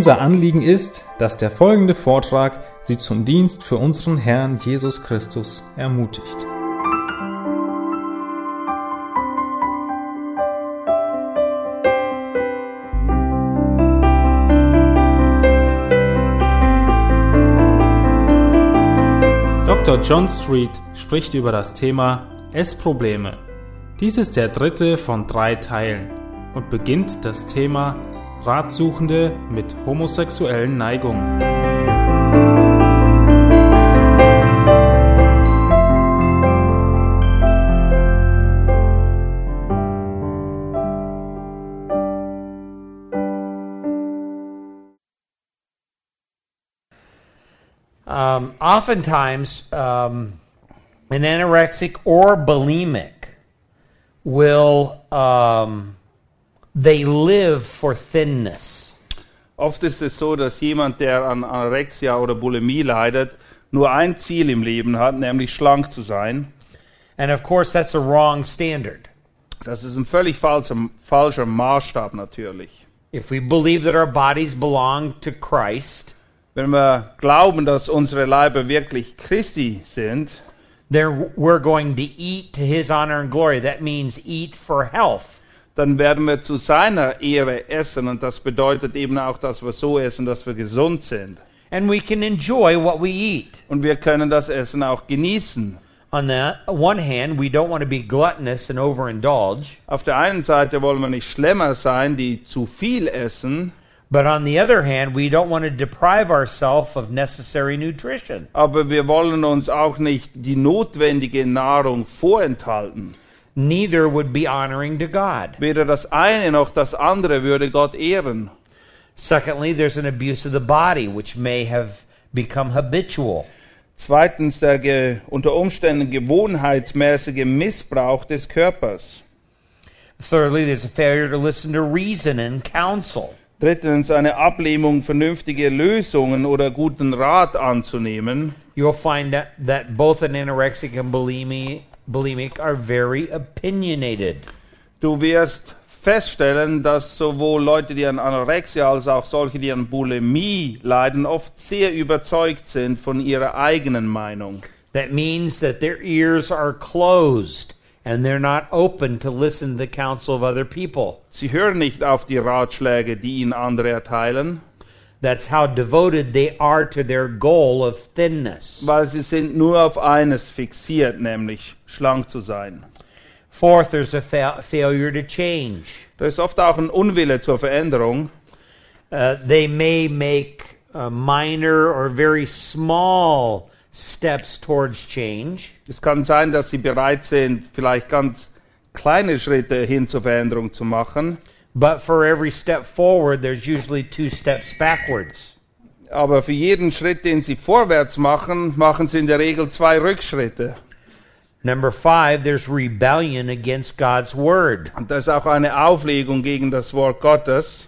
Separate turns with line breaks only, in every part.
Unser Anliegen ist, dass der folgende Vortrag Sie zum Dienst für unseren Herrn Jesus Christus ermutigt. Dr. John Street spricht über das Thema Essprobleme. Dies ist der dritte von drei Teilen und beginnt das Thema Ratsuchende mit homosexuellen Neigungen.
Um, oftentimes, um, an anorexic or bulimic will um, they live for thinness.
Oft ist es so, dass jemand, der an Anorexia oder Bulimie leidet, nur ein Ziel im Leben hat, nämlich schlank zu sein.
And of course, that's a wrong standard.
Das ist ein völlig falscher, falscher Maßstab natürlich.
If we believe that our bodies belong to Christ,
Wenn wir glauben, dass unsere Leiber wirklich Christi sind,
then we're going to eat to his honor and glory. That means eat for health.
Dann werden wir zu seiner Ehre essen und das bedeutet eben auch, dass wir so essen, dass wir gesund sind.
And we can enjoy what we eat.
Und wir können das Essen auch genießen.
On the one hand, we don't want to be gluttonous and overindulge.
Auf der einen Seite wollen wir nicht Schlemmer sein, die zu viel essen,
But on the other hand, we don't want to deprive ourselves of necessary nutrition.
aber wir wollen uns auch nicht die notwendige Nahrung vorenthalten.
Neither would be honoring to God.
Weder das eine noch das andere würde Gott ehren.
Secondly, there's an abuse of the body, which may have become habitual.
Zweitens der ge unter Umständen gewohnheitsmäßige Missbrauch des Körpers.
Thirdly, there's a failure to listen to reason and counsel.
Drittens eine Ablehnung, vernünftige Lösungen oder guten Rat anzunehmen.
You'll find that, that both an anorexic and bulimic, bulimic are very opinionated.
Du wirst feststellen, dass sowohl Leute, die an Anorexia als auch solche, die an Bulimie leiden, oft sehr überzeugt sind von ihrer eigenen Meinung.
That means that their ears are closed and they're not open to listen to the counsel of other people.
Sie hören nicht auf die Ratschläge, die ihnen andere erteilen,
That's how devoted they are to their goal of thinness.
weil sie sind nur auf eines fixiert, nämlich schlank zu sein.
Fourth, there's a fa- failure to change.
Da ist oft auch ein Unwille zur Veränderung.
Uh, they may make uh, minor or very small steps towards change,
Es kann sein, dass sie bereit sind, vielleicht ganz kleine Schritte hin zur Veränderung zu machen,
but for every step forward, there's usually two steps backwards.
aber für jeden Schritt, den sie vorwärts machen, machen sie in der Regel zwei Rückschritte.
Number five, there's rebellion against God's word.
Und das ist auch eine Auflegung gegen das Wort Gottes.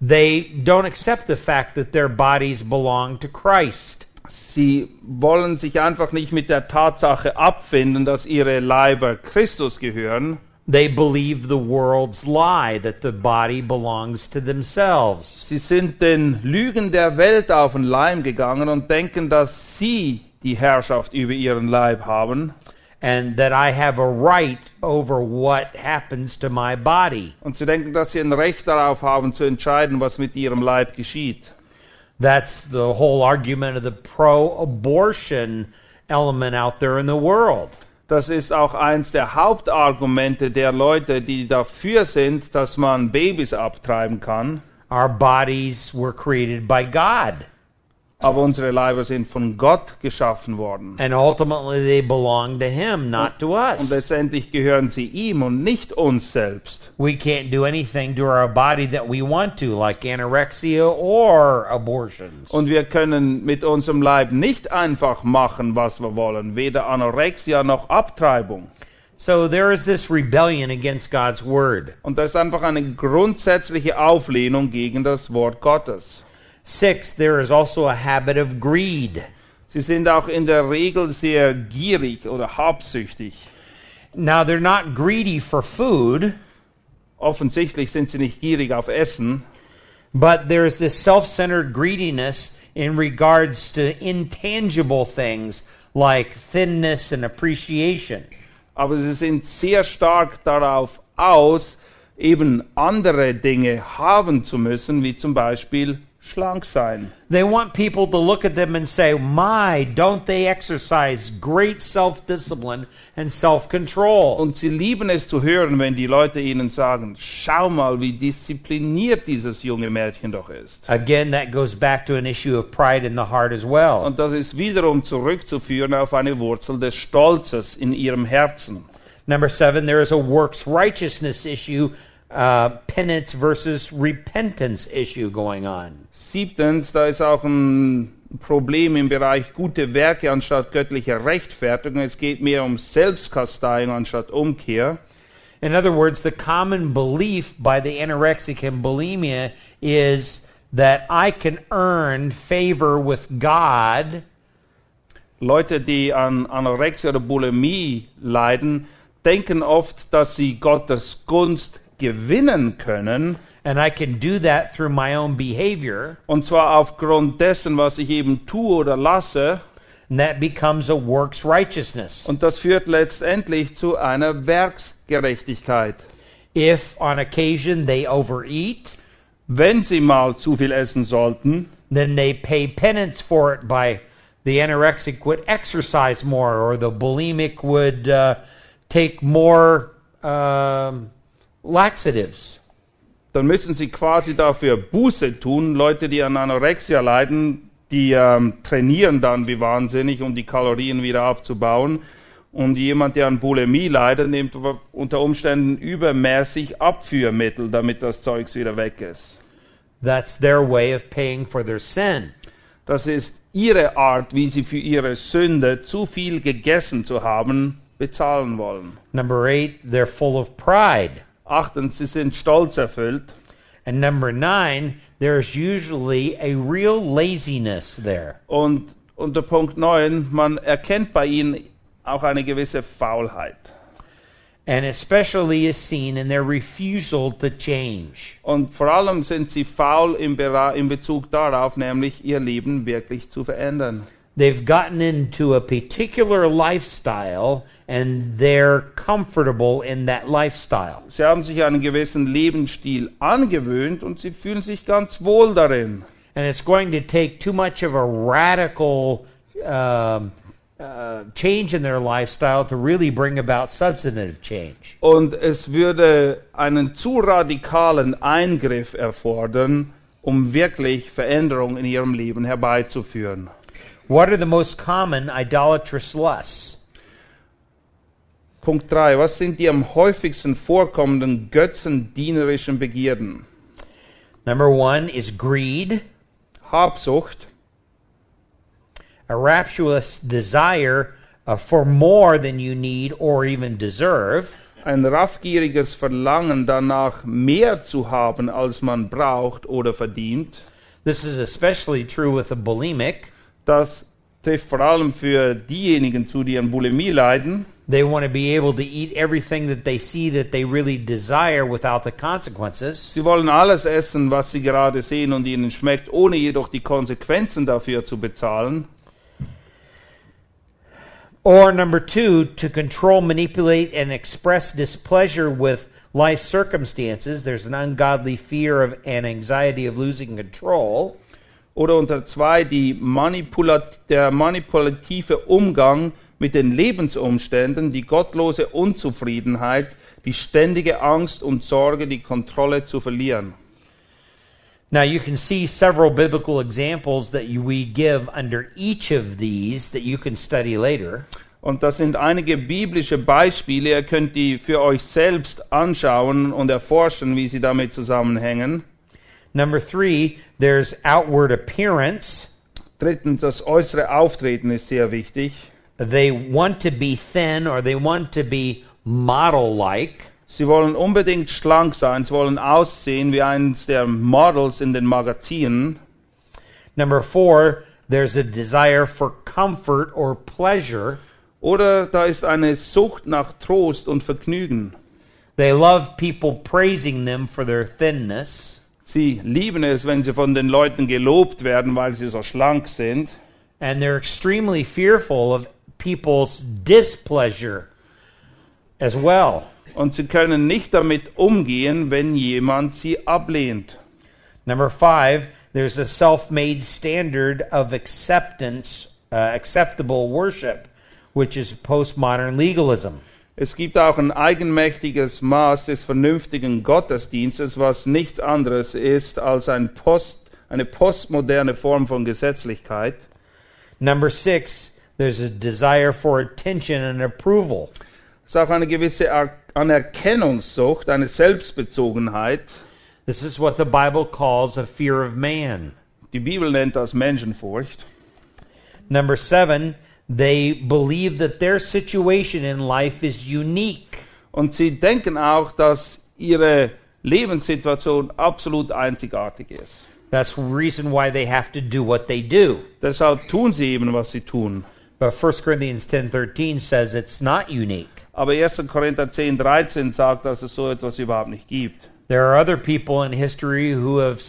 They don't accept the fact that their bodies belong to Christ.
Sie wollen sich einfach nicht mit der Tatsache abfinden, dass ihre Leiber Christus gehören.
They believe the world's lie that the body belongs to themselves.
Sie sind den Lügen der Welt auf den Leim gegangen und denken, dass sie die Herrschaft über ihren Leib haben.
and that I have a right over what happens to my body.
Und sie denken, dass sie ein Recht darauf haben zu entscheiden, was mit ihrem Leib geschieht.
That's the whole argument of the pro abortion element out there in the world.
Das ist auch eins der Hauptargumente der Leute, die dafür sind, dass man Babys abtreiben kann.
Our bodies were created by God,
Aber unsere Leiber sind von Gott geschaffen worden.
and ultimately they belong to Him, not to
Und
us.
letztendlich gehören sie ihm und nicht uns selbst.
We can't do anything to our body that we want to, like anorexia or abortions.
Und wir können mit unserem Leib nicht einfach machen, was wir wollen. Weder Anorexia noch Abtreibung.
So there is this rebellion against God's word.
Und das ist einfach eine grundsätzliche Auflehnung gegen das Wort Gottes.
Six, there is also a habit of greed.
Sie sind auch in der Regel sehr gierig oder habsüchtig.
Now, they're not greedy for food,
Offensichtlich sind sie nicht gierig auf Essen,
but there's this self centered greediness in regards to intangible things like thinness and appreciation.
aber sie sind sehr stark darauf aus, eben andere Dinge haben zu müssen, wie zum Beispiel schlank sein.
They want people to look at them and say, My, don't they exercise great self discipline and self control?
Und sie lieben es zu hören, wenn die Leute ihnen sagen, schau mal, wie diszipliniert dieses junge Mädchen doch ist.
Again, that goes back to an issue of pride in the heart as well.
Und das ist wiederum zurückzuführen auf eine Wurzel des Stolzes in ihrem Herzen.
Number seven, there is a works righteousness issue, uh, penance versus repentance issue going on.
Siebtens, da ist auch ein Problem im Bereich gute Werke anstatt göttlicher Rechtfertigung. Es geht mehr um Selbstkasteiung anstatt Umkehr.
In other words, the common belief by the anorexic and bulimia is that I can earn favor with God
Leute, die an Anorexia oder Bulimie leiden, denken oft, dass sie Gottes Gunst gewinnen können.
and I can do that through my own behavior,
Und zwar aufgrund dessen, was ich eben tue oder lasse.
and that becomes a works righteousness.
Und das führt letztendlich zu einer Werksgerechtigkeit.
If on occasion they overeat,
Wenn sie mal zu viel essen sollten,
then they pay penance for it by the anorexic would exercise more or the bulimic would uh, take more um, laxatives
dann müssen sie quasi dafür Buße tun. Leute, die an Anorexia leiden, die ähm, trainieren dann wie wahnsinnig, um die Kalorien wieder abzubauen. Und jemand, der an Bulimie leidet, nimmt unter Umständen übermäßig Abführmittel, damit das Zeugs wieder weg ist.
that's their way of paying for their sin
Das ist ihre Art, wie sie für ihre Sünde, zu viel gegessen zu haben, bezahlen wollen.
number 8 they're full of pride
Achtens, sie sind stolzerfüllt.
and number 9 there's usually a real laziness there
Und unter Punkt 9, man erkennt bei ihnen auch eine gewisse Faulheit.
and especially is seen in their refusal to change
Und vor allem sind sie faul im, Bera in Bezug darauf, nämlich ihr Leben wirklich zu verändern.
They've gotten into a particular lifestyle and they're comfortable in that lifestyle.
Sie haben sich einen gewissen Lebensstil angewöhnt und sie fühlen sich ganz wohl darin.
And it's going to take too much of a radical um, uh, change in their lifestyle to really bring about substantive change.
Und es würde einen zu radikalen Eingriff erfordern, um wirklich Veränderung in ihrem Leben herbeizuführen.
What are the most common idolatrous lusts?
Punkt 3. Was sind die am häufigsten vorkommenden götzendienerischen Begierden?
Number one is greed,
Habsucht,
a rapturous desire uh, for more than you need or even deserve.
ein raffgieriges Verlangen danach, mehr zu haben, als man braucht oder verdient.
This is especially true with a bulimic.
Das trifft vor allem für diejenigen zu, die an Bulimie leiden.
They want to be able to eat everything that they see that they really desire without the consequences.
Sie wollen alles essen, was sie gerade sehen und ihnen schmeckt, ohne jedoch die Konsequenzen dafür zu bezahlen.
Or number two, to control, manipulate, and express displeasure with life circumstances. There's an ungodly fear of and anxiety of losing control.
Oder unter zwei die Manipulat der manipulative Umgang mit den Lebensumständen, die gottlose Unzufriedenheit, die ständige Angst und Sorge, die Kontrolle zu verlieren.
Now, you can see several biblical examples that we give under each of these that you can study later.
Und das sind einige biblische Beispiele. Ihr könnt die für euch selbst anschauen und erforschen, wie sie damit zusammenhängen.
Number three, there's outward appearance.
Drittens, das äußere Auftreten ist sehr wichtig.
They want to be thin or they want to be model like.
Sie wollen unbedingt schlank sein, sie wollen aussehen wie eines der Models in den Magazinen.
Number four, there's a desire for comfort or pleasure.
Oder da ist eine Sucht nach Trost und Vergnügen.
They love people praising them for their thinness.
Sie lieben es, wenn sie von den Leuten gelobt werden, weil sie so schlank sind.
And they're extremely fearful of people's displeasure as well.
Und sie können nicht damit umgehen, wenn jemand sie ablehnt.
Number five, there's a self made standard of acceptance, uh, acceptable worship, which is postmodern legalism.
Es gibt auch ein eigenmächtiges Maß des vernünftigen Gottesdienstes, was nichts anderes ist als ein Post, eine postmoderne Form von Gesetzlichkeit.
Number six, there's a desire for attention and approval.
Es ist auch eine gewisse Anerkennungssucht, eine Selbstbezogenheit.
This is what the Bible calls a fear of man.
Die Bibel nennt das Menschenfurcht.
Number seven, they believe that their situation in life is unique.
Und sie denken auch, dass ihre Lebenssituation absolut einzigartig ist.
That's the reason why they have to do what they do.
Deshalb tun sie eben, was sie tun.
But 1 Corinthians 10:13 says it's not unique.
Aber 1. Korinther 10, 13 sagt, dass es so etwas überhaupt nicht gibt.
There are other people in history who have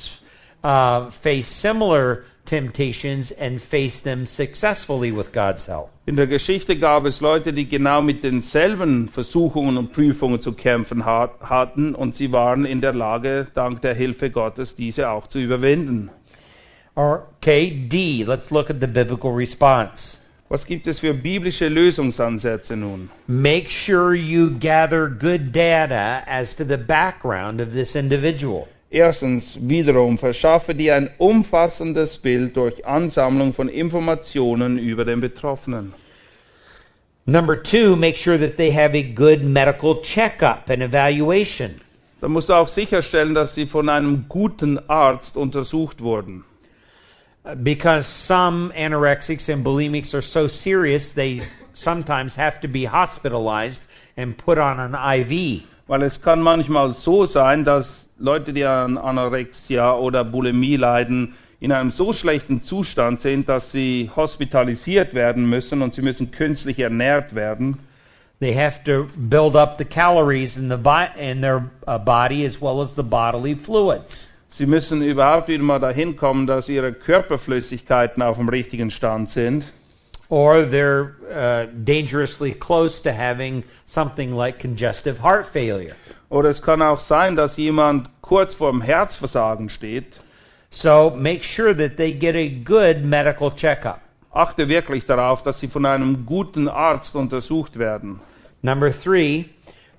uh, faced similar temptations and faced them successfully with God's help.
In der Geschichte gab es Leute, die genau mit denselben Versuchungen und Prüfungen zu kämpfen hat, hatten und sie waren in der Lage, dank der Hilfe Gottes, diese auch zu überwinden.
Okay, D, let's look at the biblical response.
Was gibt es für biblische Lösungsansätze nun?
Make sure you gather good data as to the background of this individual.
Erstens, wiederum, verschaffe dir ein umfassendes Bild durch Ansammlung von Informationen über den Betroffenen.
Number two, make sure that they have a good medical checkup and evaluation.
Da musst du auch sicherstellen, dass sie von einem guten Arzt untersucht wurden.
Because some anorexics and bulimics are so serious, they sometimes have to be hospitalized and put on an IV.
Weil es kann manchmal so sein, dass Leute, die an Anorexia oder Bulimie leiden, in einem so schlechten Zustand sind, dass sie hospitalisiert werden müssen und sie müssen künstlich ernährt werden.
They have to build up the calories in, the in their uh, body as well as the bodily fluids.
Sie müssen überhaupt wieder mal dahin kommen, dass ihre Körperflüssigkeiten auf dem richtigen Stand sind.
Or they're uh, dangerously close to having something like congestive heart failure.
Oder es kann auch sein, dass jemand kurz vorm Herzversagen steht.
So make sure that they get a good medical checkup.
Achte wirklich darauf, dass sie von einem guten Arzt untersucht werden.
Number three,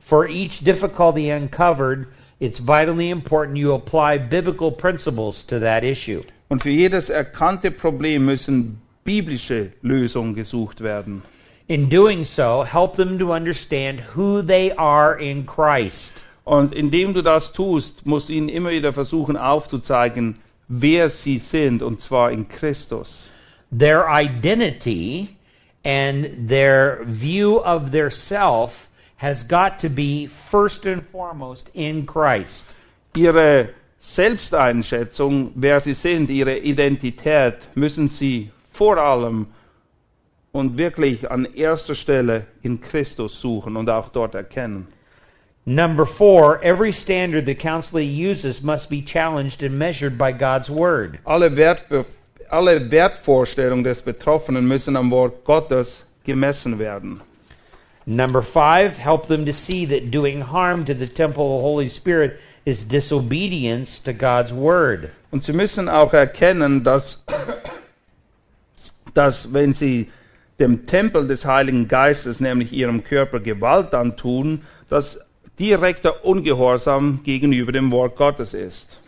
for each difficulty uncovered, it's vitally important you apply biblical principles to that issue.
Und für jedes erkannte Problem müssen biblische Lösungen gesucht werden.
In doing so, help them to understand who they are in Christ.
Und indem du das tust, musst du ihnen immer wieder versuchen aufzuzeigen, wer sie sind, und zwar in Christus.
Their identity and their view of their self has got to be first and foremost in Christ.
Ihre Selbsteinschätzung, wer sie sind, ihre Identität, müssen sie vor allem und wirklich an erster Stelle in Christus suchen und auch dort erkennen.
Number four, every standard the counselor uses must be challenged and measured by God's word.
Alle, Wertbe alle Wertvorstellungen des Betroffenen müssen am Wort Gottes gemessen werden.
Number five, help them to see that doing harm to the temple of the Holy Spirit is disobedience to God's word.
Und sie müssen auch erkennen, dass, dass wenn sie dem Tempel des Heiligen Geistes, nämlich ihrem Körper, Gewalt antun, dass direkter Ungehorsam gegenüber dem Wort Gottes ist.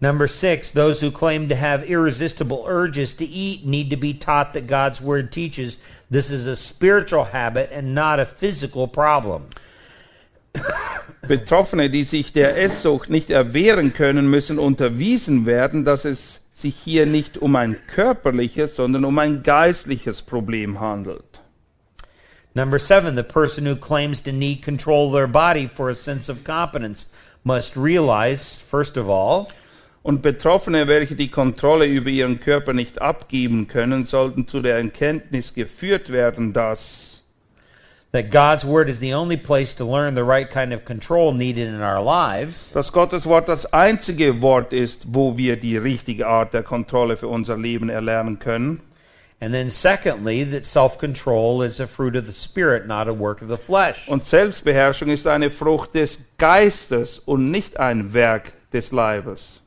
Number six, those who claim to have irresistible urges to eat need to be taught that God's word teaches this is a spiritual habit and not a physical problem.
Betroffene, die sich der Esssucht nicht erwehren können, müssen unterwiesen werden, dass es sich hier nicht um ein körperliches, sondern um ein geistliches Problem handelt.
Number seven, the person who claims to need control of their body for a sense of competence must realize, first of all,
Und Betroffene, welche die Kontrolle über ihren Körper nicht abgeben können, sollten zu der Erkenntnis geführt werden, dass
that God's word is the only place to learn the right kind of control needed in our lives.
dass Gottes Wort das einzige Wort ist, wo wir die richtige Art der Kontrolle für unser Leben erlernen können.
And then, secondly, that self control is a fruit of the Spirit, not a work of the flesh.
Und Selbstbeherrschung ist eine Frucht des Geistes und nicht ein Werk des Leibes.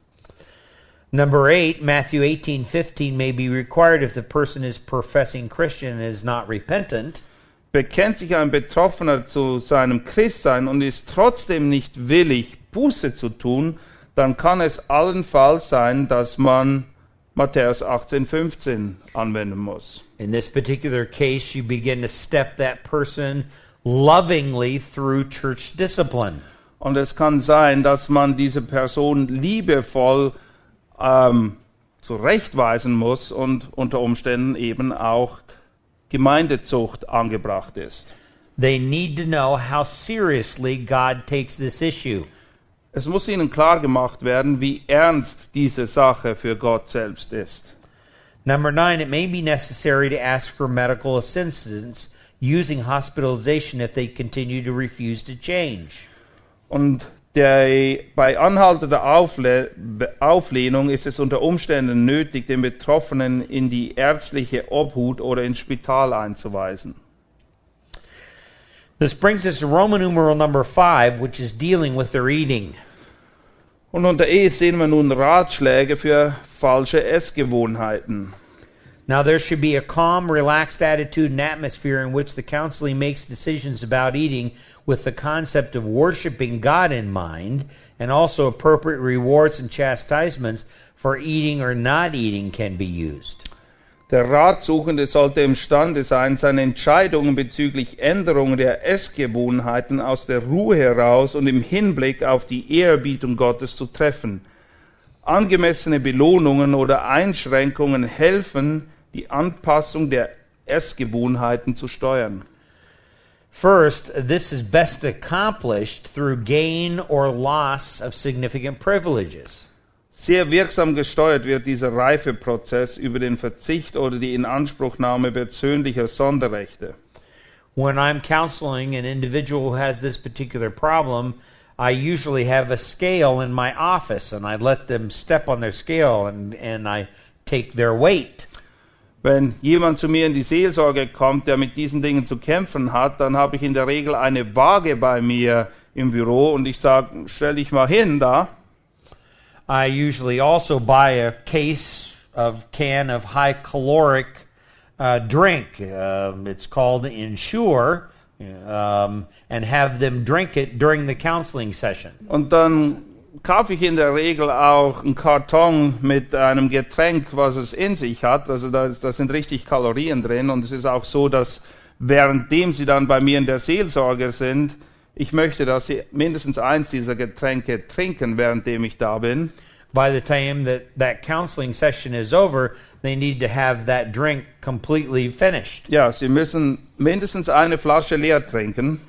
Number eight, Matthew eighteen fifteen may be required if the person is professing Christian and is not repentant.
Bekennt sich ein Betroffener zu seinem Christsein und ist trotzdem nicht willig, Buße zu tun, dann kann es allenfalls sein, dass man Matthäus 18,15 anwenden muss.
In this particular case, you begin to step that person lovingly through church discipline.
Und es kann sein, dass man diese Person liebevoll ähm, zurechtweisen muss und unter Umständen eben auch Gemeindezucht angebracht ist.
They need to know how seriously God takes this issue.
Es muss ihnen klar gemacht werden, wie ernst diese Sache für Gott selbst ist.
Number nine, it may be necessary to ask for medical assistance using hospitalization if they continue to refuse to change.
Und der, bei anhaltender Aufle Auflehnung ist es unter Umständen nötig, den Betroffenen in die ärztliche Obhut oder ins Spital einzuweisen.
This brings us to Roman numeral number five, which is dealing with their eating.
Und unter E sehen wir nun Ratschläge für falsche Essgewohnheiten.
Now, there should be a calm, relaxed attitude and atmosphere in which the counseling makes decisions about eating with the concept of worshiping God in mind, and also appropriate rewards and chastisements for eating or not eating can be used.
Der Ratsuchende sollte imstande sein, seine Entscheidungen bezüglich Änderungen der Essgewohnheiten aus der Ruhe heraus und im Hinblick auf die Ehrerbietung Gottes zu treffen. Angemessene Belohnungen oder Einschränkungen helfen, die Anpassung der Essgewohnheiten zu steuern.
First, this is best accomplished through gain or loss of significant privileges.
Sehr wirksam gesteuert wird dieser Reifeprozess über den Verzicht oder die Inanspruchnahme persönlicher Sonderrechte.
When I'm counseling an individual who has this particular problem, I usually have a scale in my office and I let them step on their scale and, and I take their weight.
Wenn jemand zu mir in die Seelsorge kommt, der mit diesen Dingen zu kämpfen hat, dann habe ich in der Regel eine Waage bei mir im Büro und ich sage, stell dich mal hin da.
I usually also buy a case of can of high caloric uh, drink. Um, it's called Ensure, um, and have them drink it during the counseling session.
Und dann kaufe ich in der Regel auch einen Karton mit einem Getränk, was es in sich hat. Also da, ist, da sind richtig Kalorien drin. Und es ist auch so, dass währenddem sie dann bei mir in der Seelsorge sind, ich möchte, dass sie mindestens eins dieser Getränke trinken, währenddem ich da bin.
By the time that that counseling session is over, they need to have that drink completely finished.
Ja, sie müssen mindestens eine Flasche leer trinken,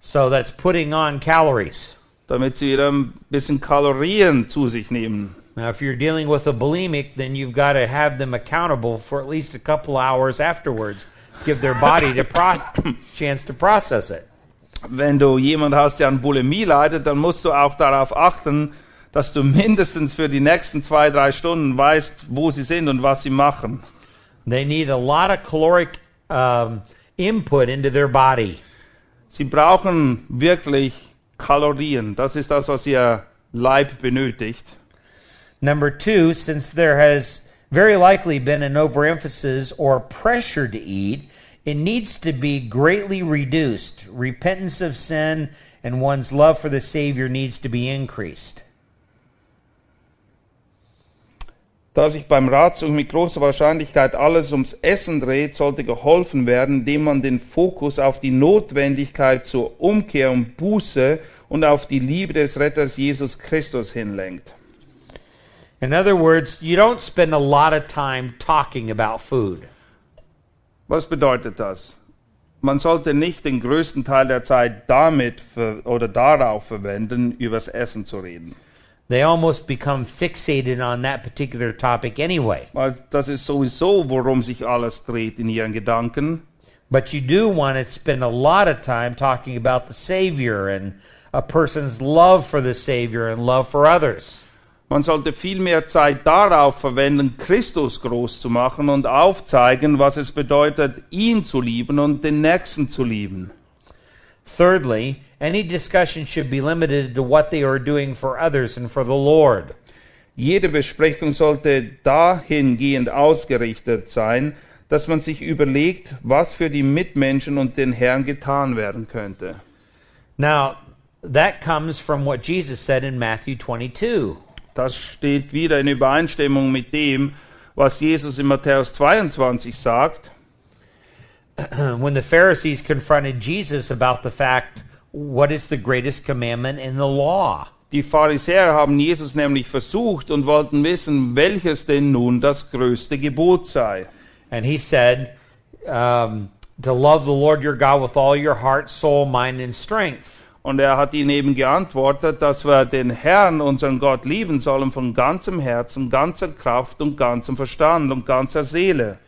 So that's putting on calories.
Damit sie wieder ein bisschen Kalorien zu sich nehmen.
Now, if you're dealing with a bulimic, then you've got to have them accountable for at least a couple hours afterwards. Give their body the pro- chance to process it.
Wenn du jemand hast, der an Bulimie leidet, dann musst du auch darauf achten, dass du mindestens für die nächsten zwei, drei Stunden weißt, wo sie sind und was sie machen.
They need a lot of caloric um, input into their body.
Sie brauchen wirklich Kalorien. Das ist das, was ihr Leib benötigt.
Number two, since there has very likely been an overemphasis or pressure to eat, it needs to be greatly reduced. Repentance of sin and one's love for the Savior needs to be increased.
Da sich beim Ratsuchen mit großer Wahrscheinlichkeit alles ums Essen dreht, sollte geholfen werden, indem man den Fokus auf die Notwendigkeit zur Umkehr und Buße und auf die Liebe des Retters Jesus Christus hinlenkt.
In other words, you don't spend a lot of time talking about food.
Was bedeutet das? Man sollte nicht den größten Teil der Zeit damit oder darauf verwenden, übers Essen zu reden.
They almost become fixated on that particular topic anyway.
Weil das ist sowieso, worum sich alles dreht in ihren Gedanken.
But you do want to spend a lot of time talking about the Savior and a person's love for the Savior and love for others.
Man sollte viel mehr Zeit darauf verwenden, Christus groß zu machen und aufzeigen, was es bedeutet, ihn zu lieben und den Nächsten zu lieben.
Thirdly, any discussion should be limited to what they are doing for others and for the Lord.
Jede Besprechung sollte dahingehend ausgerichtet sein, dass man sich überlegt, was für die Mitmenschen und den Herrn getan werden könnte.
Now, that comes from what Jesus said in Matthew 22.
Das steht wieder in Übereinstimmung mit dem, was Jesus in Matthäus 22 sagt.
when the Pharisees confronted Jesus about the fact, what is the greatest commandment in the law?
Die Pharisäer haben Jesus nämlich versucht und wollten wissen, welches denn nun das größte Gebot sei.
And he said, um, to love the Lord your God with all your heart, soul, mind, and strength.
Und er hat ihnen eben geantwortet, dass wir den Herrn, unseren Gott, lieben sollen von ganzem Herzen, ganzer Kraft und ganzem Verstand und ganzer Seele.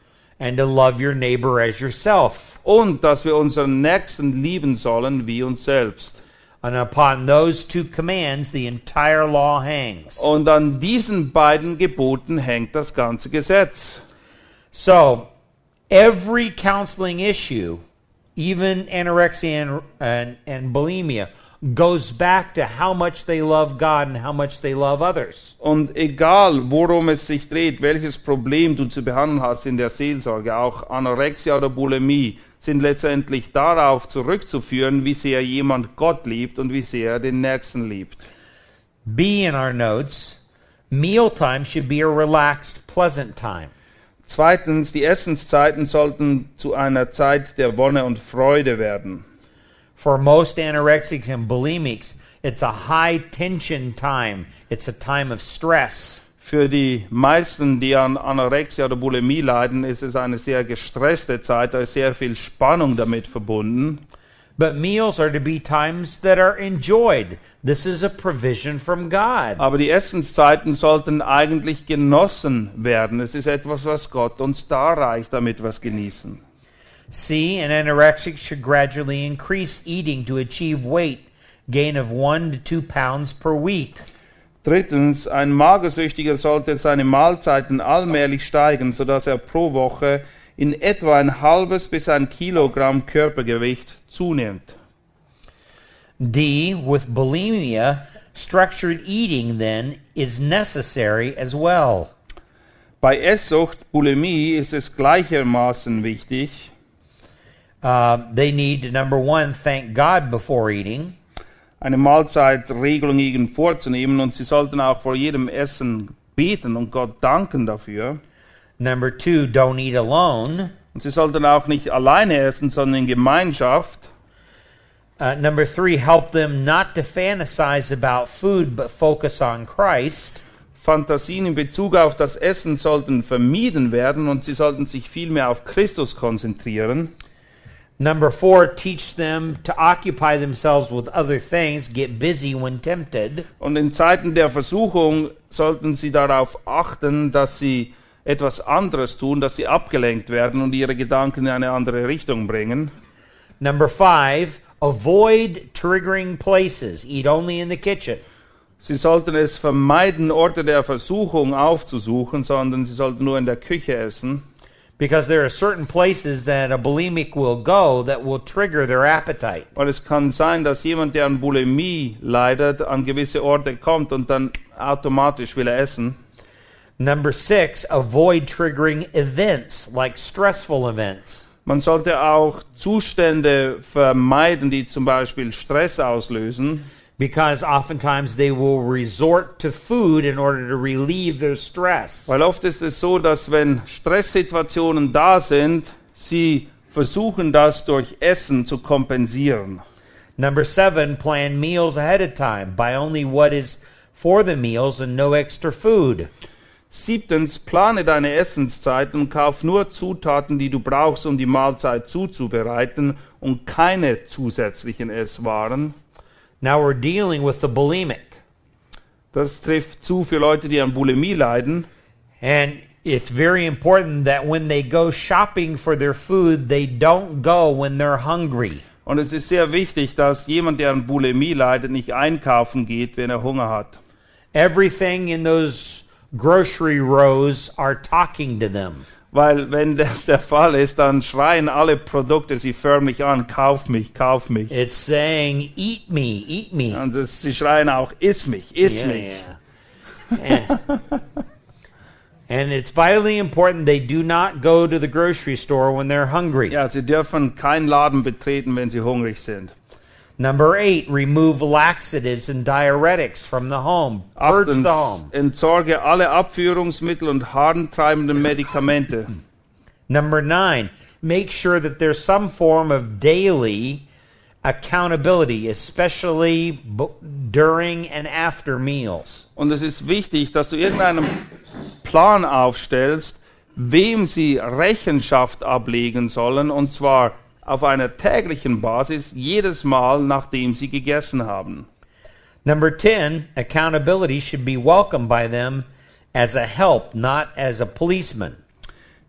And to love your neighbor as yourself.
Und dass wir unseren Nächsten lieben sollen wie uns selbst.
And upon those two commands, the entire law hangs.
Und an diesen beiden Geboten hängt das ganze Gesetz.
So, every counseling issue, even anorexia and, and, and bulimia, goes back to how much they love God and how much they love others.
Und egal, worum es sich dreht, welches Problem du zu behandeln hast in der Seelsorge, auch Anorexia oder Bulimie, sind letztendlich darauf zurückzuführen, wie sehr jemand Gott liebt und wie sehr er den Nächsten liebt.
B in our notes, mealtime should be a relaxed, pleasant time.
Zweitens, die Essenszeiten sollten zu einer Zeit der Wonne und Freude werden.
For most anorexics and bulimics, it's a high tension time. It's a time of stress.
Für die meisten, die an Anorexia oder Bulimie leiden, ist es eine sehr gestresste Zeit, da ist sehr viel Spannung damit verbunden.
But meals are to be times that are enjoyed. This is a provision from God.
Aber die Essenszeiten sollten eigentlich genossen werden. Es ist etwas, was Gott uns darreicht, damit wir es genießen.
C, an anorexic should gradually increase eating to achieve weight gain of one to two pounds per week.
Drittens, ein Magersüchtiger sollte seine Mahlzeiten allmählich steigern, sodass er pro Woche in etwa ein halbes bis ein Kilogramm Körpergewicht zunimmt.
D, with bulimia, structured eating then is necessary as well.
Bei Esssucht, Bulimie ist es gleichermaßen wichtig.
Uh, they need to, number one, thank God before eating.
eine Mahlzeitregelung ihnen vorzunehmen und sie sollten auch vor jedem Essen beten und Gott danken dafür.
Number two, don't eat alone.
Und sie sollten auch nicht alleine essen, sondern in Gemeinschaft.
Uh, number three, help them not to fantasize about food but focus on Christ.
Fantasien in Bezug auf das Essen sollten vermieden werden und sie sollten sich vielmehr auf Christus konzentrieren.
Number four, teach them to occupy themselves with other things, get busy when tempted.
Und in Zeiten der Versuchung sollten sie darauf achten, dass sie etwas anderes tun, dass sie abgelenkt werden und ihre Gedanken in eine andere Richtung bringen.
Number five, avoid triggering places, eat only in the kitchen.
Sie sollten es vermeiden, Orte der Versuchung aufzusuchen, sondern sie sollten nur in der Küche essen.
Because there are certain places that a bulimic will go that will trigger their appetite.
Weil es kann sein, dass jemand, der an Bulimie leidet, an gewisse Orte kommt und dann automatisch will er essen.
Number six, avoid triggering events like stressful events.
Man sollte auch Zustände vermeiden, die zum Beispiel Stress auslösen,
Because oftentimes they will resort to food in order to relieve their stress.
weil oft ist es so, dass wenn Stresssituationen da sind, sie versuchen das durch Essen zu kompensieren.
Number seven, plan meals ahead of time. Buy only what is for the meals and no extra food.
Siebtens, plane deine Essenszeiten und kauf nur Zutaten, die du brauchst, um die Mahlzeit zuzubereiten und keine zusätzlichen Esswaren.
Now we're dealing with the bulimic.
Das trifft zu für Leute, die an Bulimie leiden.
And it's very important that when they go shopping for their food, they don't go when they're hungry.
Und es ist sehr wichtig, dass jemand, der an Bulimie leidet, nicht einkaufen geht, wenn er Hunger hat.
Everything in those grocery rows are talking to them.
Weil wenn das der Fall ist, dann schreien alle Produkte sie förmlich an, kauf mich, kauf mich.
It's saying, Eat me, eat me.
Und das, sie schreien auch, iss mich, iss
Yeah,
mich.
yeah. and, and it's vitally important they do not go to the grocery store when they're hungry.
Ja, sie dürfen keinen Laden betreten, wenn sie hungrig sind.
Number eight, remove laxatives and diuretics from the home. Purge
Achtens,
the home.
entsorge alle Abführungsmittel und harntreibenden Medikamente.
Number nine, make sure that there's some form of daily accountability, especially b- during and after meals.
Und es ist wichtig, dass du irgendeinen Plan aufstellst, wem sie Rechenschaft ablegen sollen, und zwar auf einer täglichen Basis, jedes Mal, nachdem sie gegessen haben.
Number 10, accountability should be welcomed by them as a help, not as a policeman.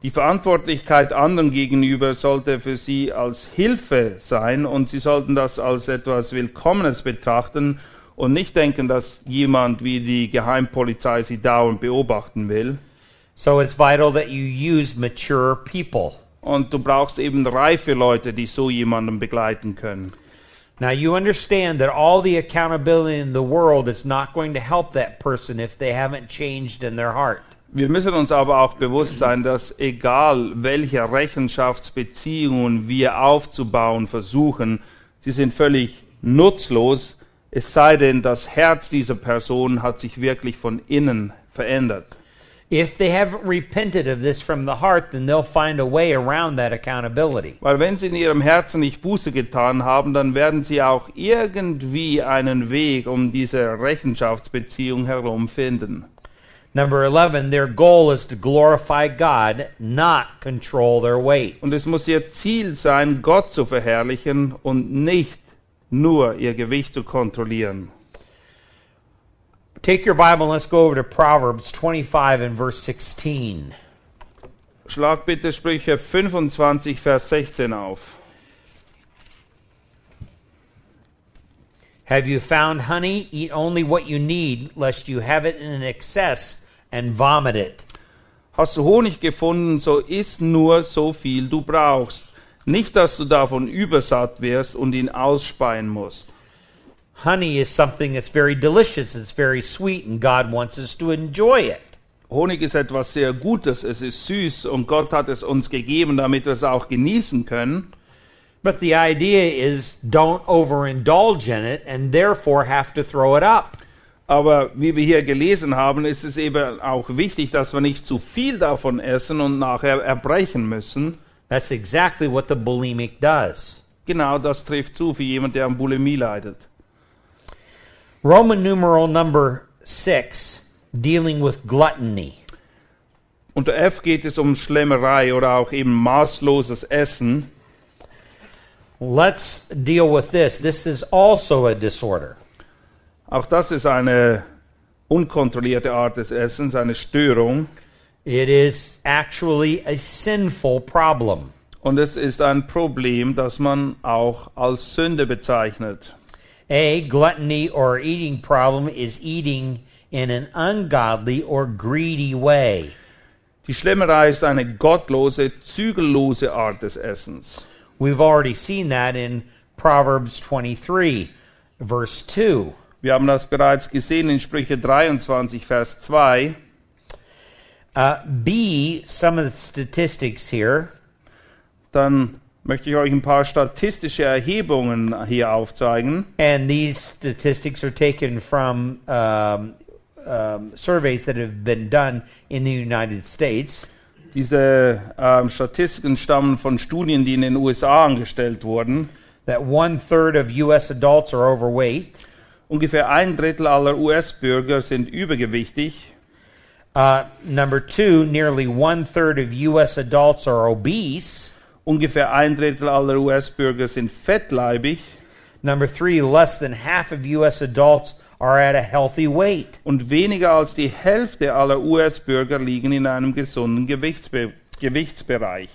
Die Verantwortlichkeit anderen gegenüber sollte für sie als Hilfe sein und sie sollten das als etwas Willkommenes betrachten und nicht denken, dass jemand wie die Geheimpolizei sie dauernd beobachten will.
So it's vital that you use mature people.
Und du brauchst eben reife Leute, die so jemanden begleiten können.
Now you understand that all the accountability in the world is not going to help that person if they haven't changed in their heart.
Wir müssen uns aber auch bewusst sein, dass egal welche Rechenschaftsbeziehungen wir aufzubauen versuchen, sie sind völlig nutzlos, es sei denn, das Herz dieser Person hat sich wirklich von innen verändert.
If they haven't repented of this from the heart, then they'll find a way around that accountability.
Weil wenn sie in ihrem Herzen nicht Buße getan haben, dann werden sie auch irgendwie einen Weg um diese Rechenschaftsbeziehung herum finden.
Number 11, their goal is to glorify God, not control their weight.
Und es muss ihr Ziel sein, Gott zu verherrlichen und nicht nur ihr Gewicht zu kontrollieren.
Take your Bible and let's go over to Proverbs 25 and verse 16.
Schlag bitte Sprüche 25, Vers 16 auf.
Have you found honey? Eat only what you need, lest you have it in excess and vomit it.
Hast du Honig gefunden, so iss nur so viel du brauchst. Nicht, dass du davon übersatt wirst und ihn ausspeien musst.
Honey is something that's very delicious, it's very sweet, and God wants us to enjoy it.
Honig ist etwas sehr Gutes, es ist süß und Gott hat es uns gegeben, damit wir es auch genießen können.
But the idea is don't overindulge in it and therefore have to throw it up.
Aber wie wir hier gelesen haben, ist es eben auch wichtig, dass wir nicht zu viel davon essen und nachher erbrechen müssen.
That's exactly what the bulimic does.
Genau das trifft zu für jemand, der an Bulimie leidet.
Roman numeral number six, dealing with gluttony.
Unter F geht es um Schlemmerei oder auch eben maßloses Essen.
Let's deal with this. This is also a disorder.
Auch das ist eine unkontrollierte Art des Essens, eine Störung.
It is actually a sinful problem.
Und es ist ein Problem, das man auch als Sünde bezeichnet.
A gluttony or eating problem is eating in an ungodly or greedy way.
Die Schlemmerei ist eine gottlose, zügellose Art des Essens.
We've already seen that in Proverbs 23, verse 2.
Wir haben das bereits gesehen in Sprüche 23, Vers 2.
Uh, B, some of the statistics here.
Dann möchte ich euch ein paar statistische Erhebungen hier aufzeigen.
And these statistics are taken from um, um, surveys that have been done in the United States.
Diese ähm, Statistiken stammen von Studien, die in den USA angestellt wurden.
That one third of U.S. adults are overweight.
Ungefähr ein Drittel aller US-Bürger sind übergewichtig.
Uh, number two, nearly one third of U.S. adults are obese.
Ungefähr ein Drittel aller US-Bürger sind fettleibig.
Number three, less than half of U.S. adults are at a healthy weight.
Und weniger als die Hälfte aller US-Bürger liegen in einem gesunden Gewichtsbe Gewichtsbereich.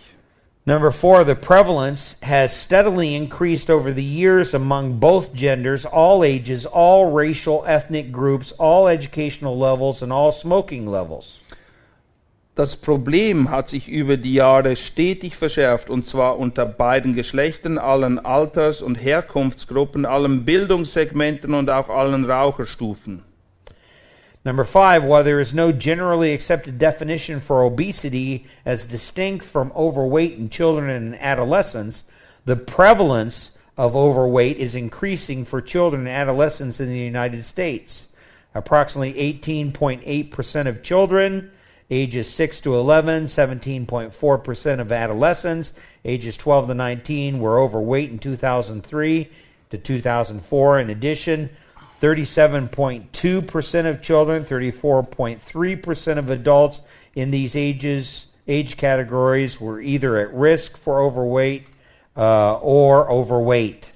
Number four, the prevalence has steadily increased over the years among both genders, all ages, all racial, ethnic groups, all educational levels, and all smoking levels.
Das Problem hat sich über die Jahre stetig verschärft, und zwar unter beiden Geschlechtern, allen Alters- und Herkunftsgruppen, allen Bildungssegmenten und auch allen Raucherstufen.
Number five, while there is no generally accepted definition for obesity as distinct from overweight in children and adolescents, the prevalence of overweight is increasing for children and adolescents in the United States. Approximately 18.8% of children ages 6 to 11, 17.4% of adolescents ages 12 to 19 were overweight in 2003 to 2004. In addition, 37.2% of children, 34.3% of adults in these ages age categories were either at risk for overweight uh, or overweight.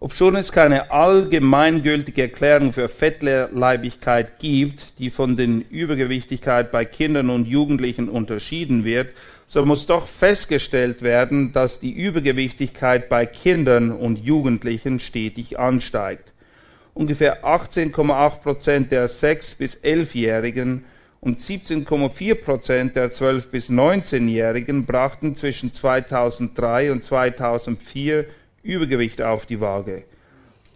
Obschon es keine allgemeingültige Erklärung für Fettleibigkeit gibt, die von den Übergewichtigkeit bei Kindern und Jugendlichen unterschieden wird, so muss doch festgestellt werden, dass die Übergewichtigkeit bei Kindern und Jugendlichen stetig ansteigt. Ungefähr 18,8 Prozent der 6- bis 11-Jährigen und 17,4 Prozent der 12- bis 19-Jährigen brachten zwischen 2003 und 2004 Übergewicht auf die Waage.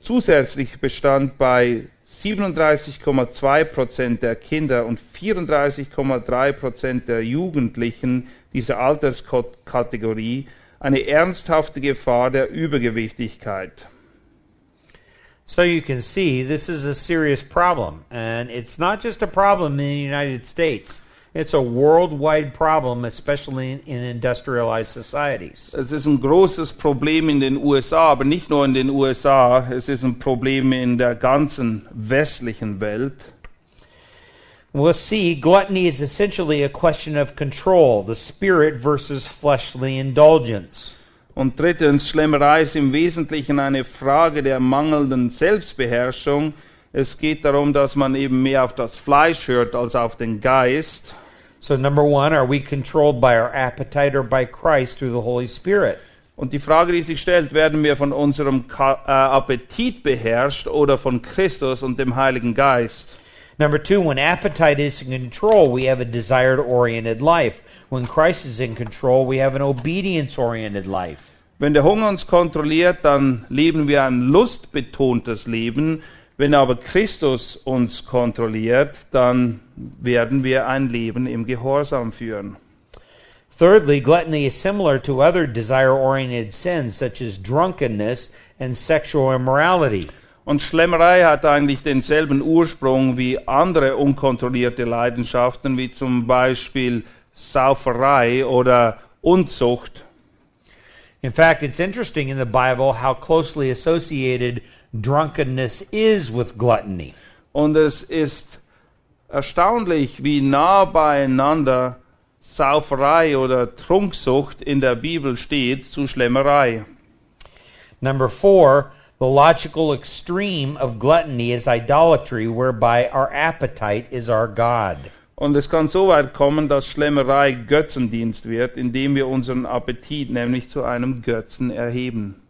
Zusätzlich bestand bei 37,2 Prozent der Kinder und 34,3 Prozent der Jugendlichen dieser Alterskategorie eine ernsthafte Gefahr der Übergewichtigkeit.
So you can see this is a serious problem. And it's not just a problem in the United States, it's a worldwide problem, especially in, in industrialized societies.
Es ist ein großes Problem in den USA, aber nicht nur in den USA, es ist ein Problem in der ganzen westlichen Welt.
We'll see gluttony is essentially a question of control, the spirit versus fleshly indulgence.
Und drittens, Schlemmerei ist im Wesentlichen eine Frage der mangelnden Selbstbeherrschung. Es geht darum, dass man eben mehr auf das Fleisch hört als auf den Geist.
So, number one, are we controlled by our appetite or by Christ through the Holy Spirit?
Und die Frage, die sich stellt, werden wir von unserem äh, Appetit beherrscht oder von Christus und dem Heiligen Geist?
Number two, when appetite is in control, we have a desired oriented life. When Christ is in control, we have an obedience oriented life.
Wenn der Hunger uns kontrolliert, dann leben wir ein lustbetontes Leben. Wenn aber Christus uns kontrolliert, dann werden wir ein Leben im Gehorsam führen.
Thirdly, gluttony is similar to other desire oriented sins such as drunkenness and sexual immorality.
Und Schlemmerei hat eigentlich denselben Ursprung wie andere unkontrollierte Leidenschaften, wie zum Beispiel Sauferei oder Unzucht.
In fact, it's interesting in the Bible how closely associated drunkenness is with gluttony.
Und es ist erstaunlich, wie nah beieinander Sauferei oder Trunksucht in der Bibel steht zu Schlemmerei.
Number four, the logical extreme of gluttony is idolatry, whereby our appetite is our God.
Und es kann so weit kommen, dass Schlemmerei Götzendienst wird, indem wir unseren Appetit nämlich zu einem Götzen erheben.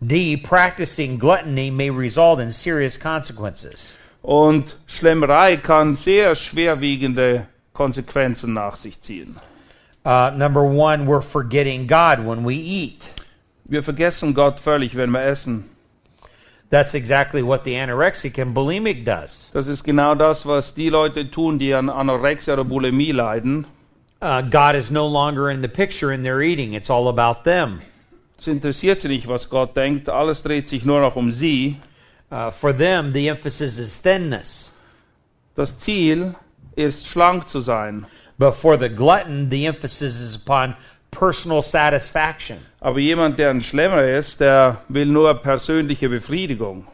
D, practicing gluttony may result in serious consequences.
Und Schlemmerei kann sehr schwerwiegende Konsequenzen nach sich ziehen.
Uh, number one, we're forgetting God when we eat.
Wir vergessen Gott völlig, wenn wir essen.
That's exactly what the anorexic and bulimic does.
Das ist genau das, was die Leute tun, die an Anorexia oder Bulimie leiden.
Uh, God is no longer in the picture in their eating. It's all about them.
Es interessiert sie nicht, was Gott denkt. Alles dreht sich nur noch um sie.
Uh, for them, the emphasis is thinness.
Das Ziel ist, schlank zu sein.
But for the glutton, the emphasis is upon personal satisfaction.
Aber jemand, der ein Schlemmer ist, der will nur persönliche Befriedigung.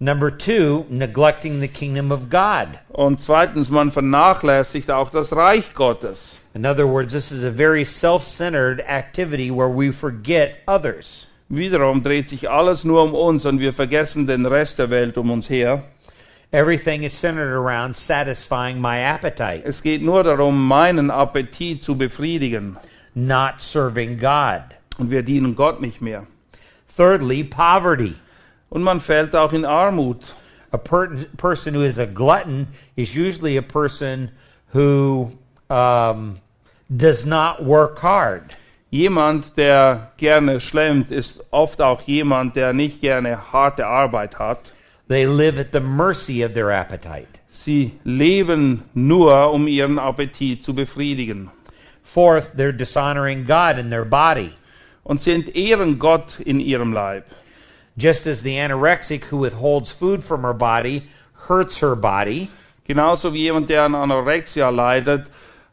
Number two, neglecting the kingdom of God.
Und zweitens, man vernachlässigt auch das Reich Gottes.
In other words, this is a very self centered activity where we forget others.
Wiederum dreht sich alles nur um uns und wir vergessen den Rest der Welt um uns her.
Everything is centered around satisfying my appetite,
Es geht nur darum, meinen Appetit zu befriedigen.
not serving God.
Und wir dienen Gott nicht mehr.
Thirdly, poverty.
Und man fällt auch in Armut.
A per- person who is a glutton is usually a person who um, does not work hard.
Jemand, der gerne schlemmt, ist oft auch jemand, der nicht gerne harte Arbeit hat.
They live at the mercy of their appetite.
Sie leben nur, um ihren Appetit zu befriedigen.
Fourth, they're dishonoring God in their body.
Und sie entehren Gott in ihrem Leib.
Just as the anorexic who withholds food from her body hurts her body,
Genauso wie jemand, der an Anorexia leidet,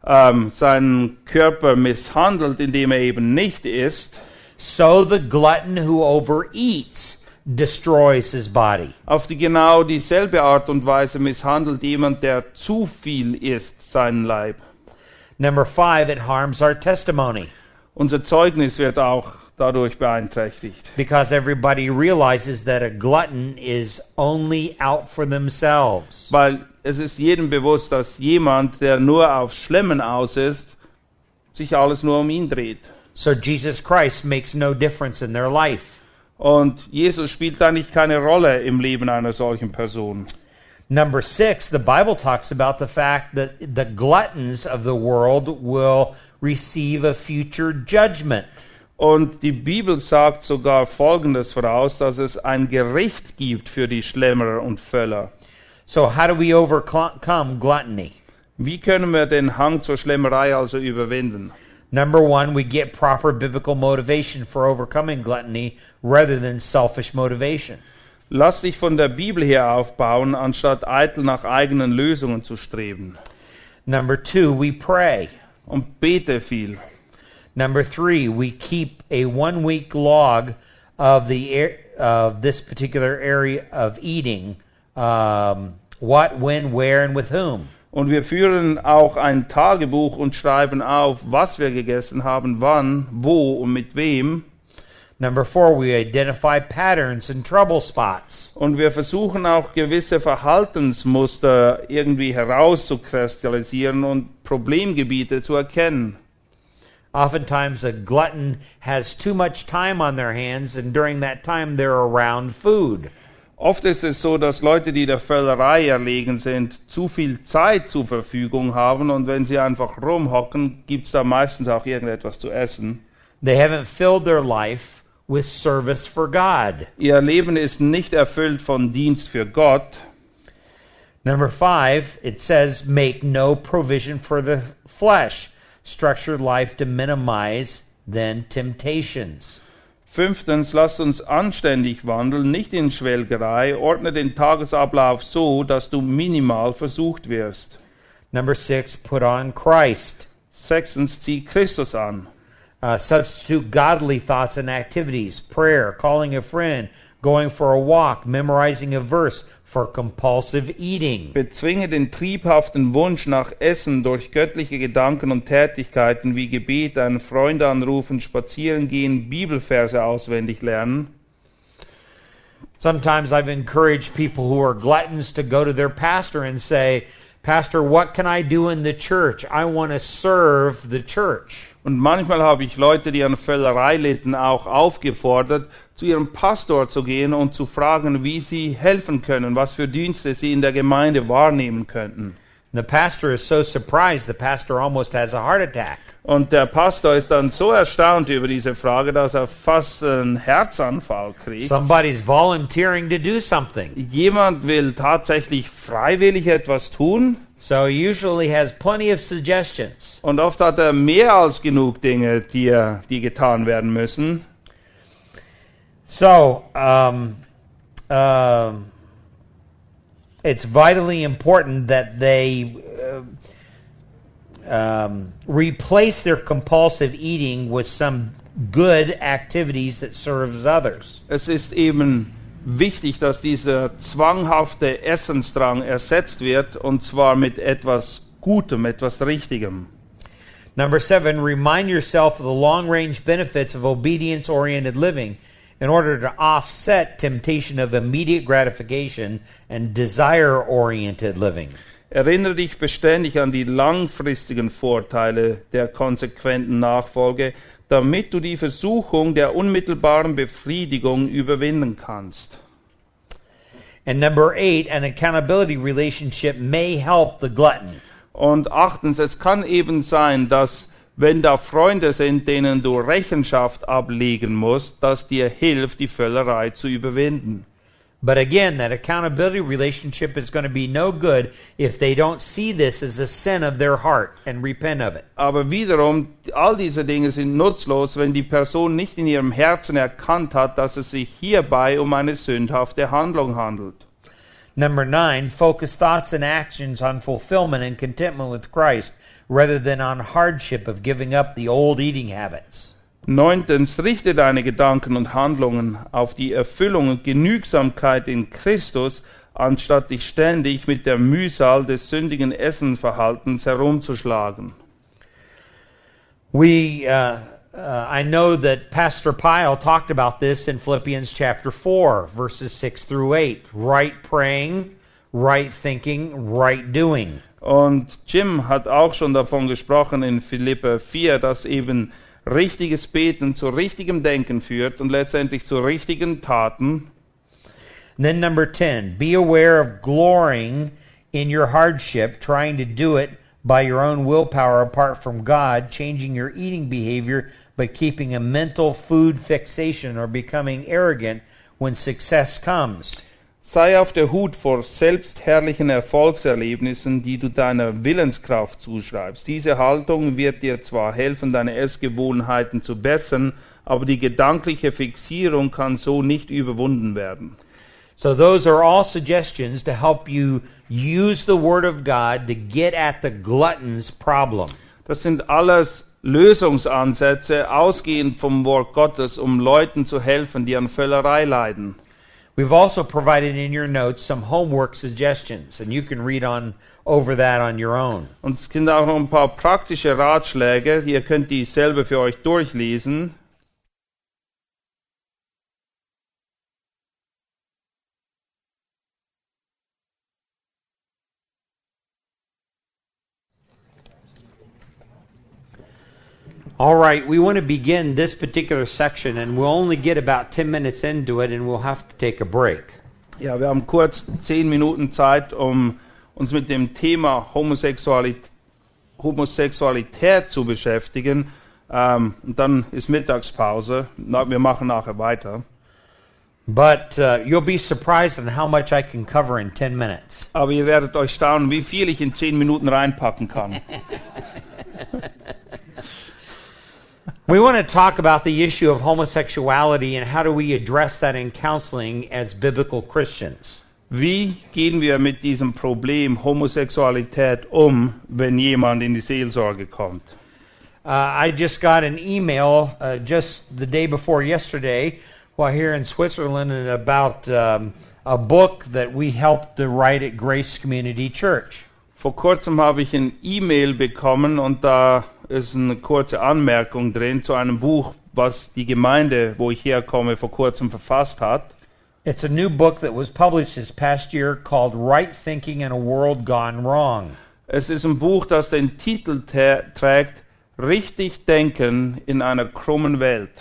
ähm, seinen Körper misshandelt, indem er eben nicht isst.
so the glutton who overeats destroys his body.
Auf die genau dieselbe Art und Weise misshandelt jemand, der zu viel isst, seinen Leib.
Number five, it harms our testimony
Unser Zeugnis wird auch dadurch beeinträchtigt.
because everybody realizes that a glutton is only out for themselves.
Weil es ist jedem bewusst, dass jemand, der nur auf Schlemmen aus ist, sich alles nur um ihn dreht.
So Jesus Christ makes no difference in their life.
Und Jesus spielt eigentlich keine Rolle im Leben einer solchen Person.
Number six, the Bible talks about the fact that the gluttons of the world will receive a future judgment.
Und die Bibel sagt sogar Folgendes voraus, dass es ein Gericht gibt für die Schlemmer und Völler.
So, how do we overcome gluttony?
Wie können wir den Hang zur Schlemmerei also überwinden?
Number one, we get proper biblical motivation for overcoming gluttony rather than selfish motivation.
Lass dich von der Bibel her aufbauen, anstatt eitel nach eigenen Lösungen zu streben.
Number two, we pray.
Und bete viel.
Number three, we keep a one week log of the of this particular area of eating. Um, what, when, where, and with whom.
Und wir führen auch ein Tagebuch und schreiben auf, was wir gegessen haben, wann, wo und mit wem.
Number four, we identify patterns and trouble spots.
Und wir versuchen auch gewisse Verhaltensmuster irgendwie herauszukristallisieren und Problemgebiete zu erkennen.
Oftentimes, a glutton has too much time on their hands, and during that time, they're around food.
Oft ist es so, dass Leute, die der Völlerei erlegen sind, zu viel Zeit zur Verfügung haben und wenn sie einfach rumhocken, gibt es da meistens auch irgendetwas zu essen.
They haven't filled their life with service for God.
Ihr Leben ist nicht erfüllt von Dienst für Gott.
Number five, it says, make no provision for the flesh. Structure life to minimize then temptations.
Fünftens, lasst uns anständig wandeln, nicht in Schwelgerei. Ordne den Tagesablauf so, dass du minimal versucht wirst.
Number six, put on Christ.
Sechstens, zieh Christus an.
Uh, substitute godly thoughts and activities, prayer, calling a friend, going for a walk, memorizing a verse for compulsive eating.
Bezwinge den triebhaften Wunsch nach Essen durch göttliche Gedanken und Tätigkeiten wie Gebet, einen Freund anrufen, spazieren gehen, Bibelverse auswendig lernen.
Sometimes I've encouraged people who are gluttons to go to their pastor and say, Pastor, what can I do in the church? I want to serve the church.
Und manchmal habe ich Leute, die an Völlerei litten, auch aufgefordert, zu ihrem Pastor zu gehen und zu fragen, wie sie helfen können, was für Dienste sie in der Gemeinde wahrnehmen könnten.
The pastor is so surprised, the pastor almost has a heart attack.
Und der Pastor ist dann so erstaunt über diese Frage, dass er fast einen Herzanfall kriegt.
Somebody's volunteering to do something.
Jemand will tatsächlich freiwillig etwas tun
So he usually has plenty of suggestions.
und oft hat er mehr als genug Dinge, die, die getan werden müssen.
So, um, um, it's vitally important that they uh, um, replace their compulsive eating with some good activities that serves others.
Es ist eben wichtig, dass dieser zwanghafte Essensdrang ersetzt wird und zwar mit etwas Gutem, etwas Richtigem.
Number seven, remind yourself of the long range benefits of obedience oriented living in order to offset temptation of immediate gratification and desire oriented living.
Erinnere dich beständig an die langfristigen Vorteile der konsequenten Nachfolge, damit du die Versuchung der unmittelbaren Befriedigung überwinden kannst.
And number eight, an accountability relationship may help the glutton.
Und achtens, es kann eben sein, dass wenn da Freunde sind, denen du Rechenschaft ablegen musst, dass dir hilft, die Völlerei zu überwinden.
But again, that accountability relationship is going to be no good if they don't see this as a sin of their heart and repent of it.
Aber wiederum, all diese Dinge sind nutzlos, wenn die Person nicht in ihrem Herzen erkannt hat, dass es sich hierbei um eine sündhafte Handlung handelt.
Number nine, focus thoughts and actions on fulfillment and contentment with Christ rather than on hardship of giving up the old eating habits.
Neuntens, richte deine Gedanken und Handlungen auf die Erfüllung und Genügsamkeit in Christus, anstatt dich ständig mit der Mühsal des sündigen Essenverhaltens herumzuschlagen.
We, uh, uh, I know that Pastor Pyle talked about this in Philippians chapter 4, verses 6 through 8. Right praying, right thinking, right doing.
Und Jim hat auch schon davon gesprochen in Philippe 4, dass eben richtiges Beten zu richtigem Denken führt und letztendlich zu richtigen Taten.
Then number 10, be aware of glorying in your hardship, trying to do it by your own willpower apart from God, changing your eating behavior, but keeping a mental food fixation or becoming arrogant when success comes.
Sei auf der Hut vor selbstherrlichen Erfolgserlebnissen, die du deiner Willenskraft zuschreibst. Diese Haltung wird dir zwar helfen, deine Essgewohnheiten zu bessern, aber die gedankliche Fixierung kann so nicht überwunden werden.
So, those are all suggestions to help you use the Word of God to get at the glutton's problem.
Das sind alles Lösungsansätze, ausgehend vom Wort Gottes, um Leuten zu helfen, die an Völlerei leiden.
We've also provided in your notes some homework suggestions, and you can read on over that on your own.
Und es gibt auch noch ein paar praktische Ratschläge, ihr könnt die selber für euch durchlesen.
All right, we want to begin this particular section, and we'll only get about 10 minutes into it, and we'll have to take a break.
Ja, wir haben kurz zehn Minuten Zeit, um uns mit dem Thema Homosexualität, Homosexualität zu beschäftigen. Ähm, und dann ist Mittagspause. Na, wir machen nachher weiter.
But uh, you'll be surprised on how much I can cover in 10 minutes.
Aber ihr werdet euch staunen, wie viel ich in zehn Minuten reinpacken kann.
We want to talk about the issue of homosexuality and how do we address that in counseling as biblical Christians.
Wie gehen wir mit diesem Problem Homosexualität um, wenn jemand in die Seelsorge kommt?
Uh, I just got an email uh, just the day before yesterday while here in Switzerland and about um, a book that we helped to write at Grace Community Church.
Vor kurzem habe ich ein E-Mail bekommen und da ist eine kurze Anmerkung drin zu einem Buch, was die Gemeinde, wo ich herkomme, vor kurzem verfasst hat.
It's a new book that was published this past year called Right Thinking in a World Gone Wrong.
Es ist ein Buch, das den Titel trägt Richtig denken in einer krummen Welt.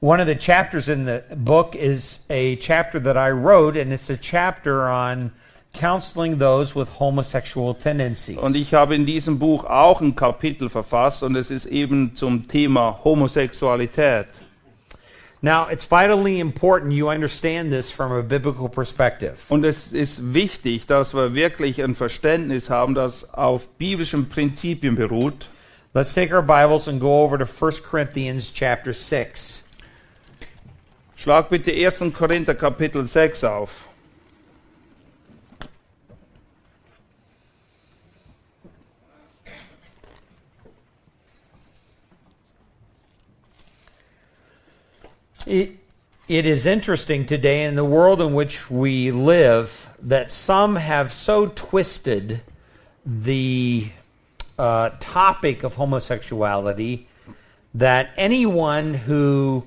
One of the chapters in the book is a chapter that I wrote, and it's a chapter on counseling those with homosexual tendencies.
Und ich habe in diesem Buch auch ein Kapitel verfasst und es ist eben zum Thema Homosexualität.
Now, it's vitally important you understand this from a biblical perspective.
Und es ist wichtig, dass wir wirklich ein Verständnis haben, das auf biblischen Prinzipien beruht.
Let's take our Bibles and go over to 1 Corinthians chapter 6.
Schlag bitte 1. Korinther Kapitel 6 auf.
It, it is interesting today in the world in which we live that some have so twisted the uh, topic of homosexuality that anyone who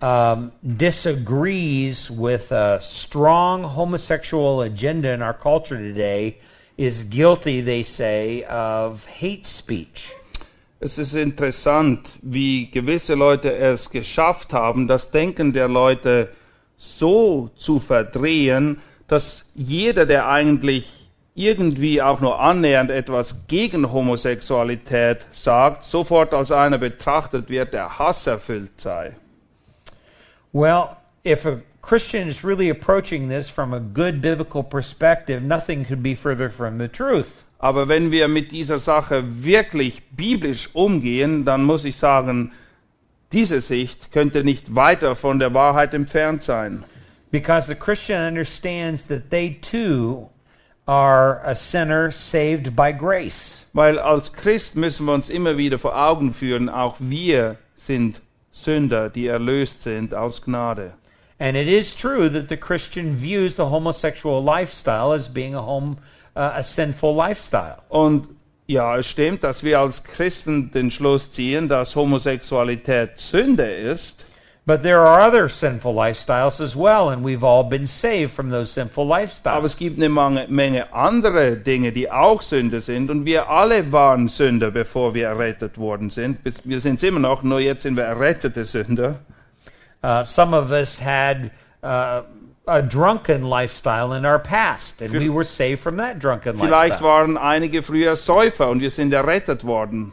um, disagrees with a strong homosexual agenda in our culture today is guilty, they say, of hate speech.
Es ist interessant, wie gewisse Leute es geschafft haben, das Denken der Leute so zu verdrehen, dass jeder, der eigentlich irgendwie auch nur annähernd etwas gegen Homosexualität sagt, sofort als einer betrachtet wird, der hasserfüllt sei.
Well, if a Christian is really approaching this from a good biblical perspective, nothing could be further from the truth.
Aber wenn wir mit dieser Sache wirklich biblisch umgehen, dann muss ich sagen, diese Sicht könnte nicht weiter von der Wahrheit entfernt sein.
Because the Christian understands that they too are a sinner saved by grace.
Weil als Christ müssen wir uns immer wieder vor Augen führen, auch wir sind Sünder, die erlöst sind aus Gnade.
And it is true that the Christian views the homosexual lifestyle as being a home a sinful lifestyle.
Und ja, es stimmt, dass wir als Christen den Schluss ziehen, dass Homosexualität Sünde ist.
But there are other sinful lifestyles as well, and we've all been saved from those sinful
Aber
lifestyles.
es gibt eine Menge, Menge andere Dinge, die auch Sünde sind. Und wir alle waren Sünder, bevor wir errettet worden sind. Wir sind immer noch, nur jetzt sind wir errettete Sünder.
Uh, some of us had uh, a drunken lifestyle in our past, and we were saved from that drunken
Vielleicht
lifestyle.
waren einige früher Säufer und wir sind errettet worden.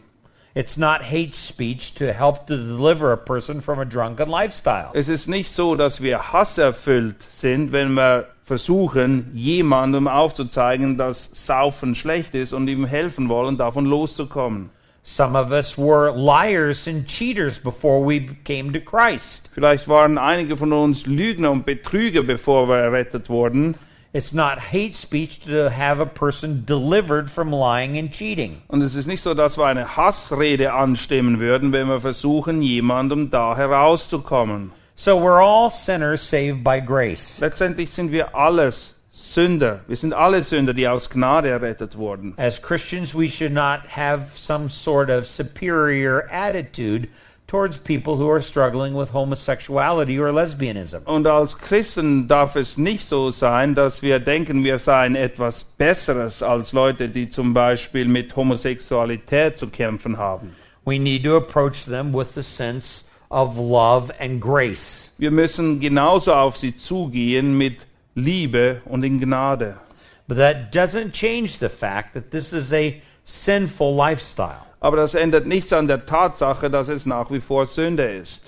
It's not hate speech to help to deliver a person from a drunken lifestyle.
Es ist nicht so, dass wir hasserfüllt sind, wenn wir versuchen, jemandem aufzuzeigen, dass Saufen schlecht ist und ihm helfen wollen, davon loszukommen.
Some of us were liars and cheaters before we came to Christ.
Vielleicht waren einige von uns Lügner und Betrüger, bevor wir errettet wurden.
It's not hate speech to have a person delivered from lying and cheating.
Und es ist nicht so, dass wir eine Hassrede anstimmen würden, wenn wir versuchen, jemandem da herauszukommen.
So we're all sinners saved by grace.
Letztendlich sind wir alles Sünder. Wir sind alle Sünder, die aus Gnade errettet wurden.
As Christians, we should not have some sort of superior attitude towards people who are struggling with homosexuality or lesbianism.
Und als Christen darf es nicht so sein, dass wir denken, wir seien etwas Besseres als Leute, die zum Beispiel mit Homosexualität zu kämpfen haben.
We need to approach them with the sense of love and grace.
Wir müssen genauso auf sie zugehen mit Liebe und in Gnade.
But that doesn't change the fact that this is a sinful lifestyle.
Aber das ändert nichts an der Tatsache, dass es nach wie vor Sünde ist.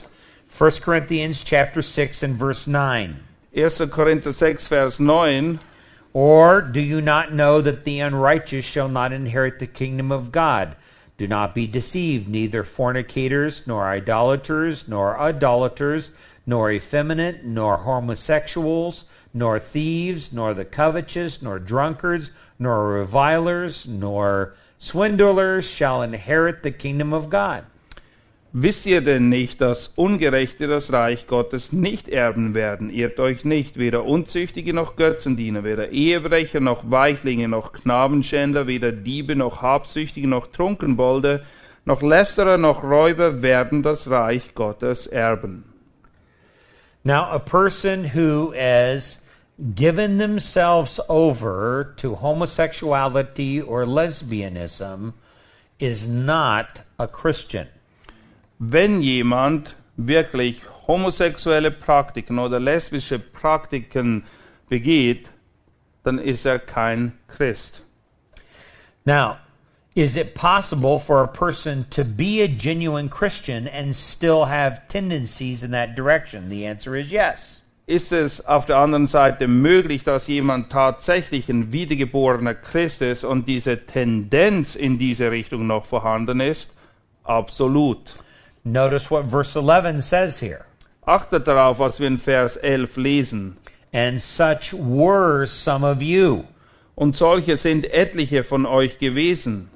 1 Corinthians chapter 6 and verse 9.
1. Korinther 6, Vers 9.
Or do you not know that the unrighteous shall not inherit the kingdom of God? Do not be deceived, neither fornicators, nor idolaters, nor idolaters, nor effeminate, nor homosexuals, nor thieves, nor the covetous, nor drunkards, nor revilers, nor swindlers shall inherit the kingdom of God.
Wisst ihr denn nicht, dass Ungerechte das Reich Gottes nicht erben werden? Irrt euch nicht, weder Unzüchtige noch Götzendiener, weder Ehebrecher noch Weichlinge noch Knabenschänder, weder Diebe noch Habsüchtige noch Trunkenbolde, noch Lästerer noch Räuber werden das Reich Gottes erben.
Now, a person who has given themselves over to homosexuality or lesbianism is not a Christian.
Wenn jemand wirklich homosexuelle Praktiken oder lesbische Praktiken begeht, dann ist er kein Christ.
Now, is it possible for a person to be a genuine Christian and still have tendencies in that direction? The answer is yes.
Ist es auf der anderen Seite möglich, dass jemand tatsächlich ein wiedergeborener Christ ist und diese Tendenz in diese Richtung noch vorhanden ist? Absolut.
Notice what verse 11 says here.
Achtet darauf, was wir in Vers 11 lesen.
And such were some of you.
Und solche sind etliche von euch gewesen.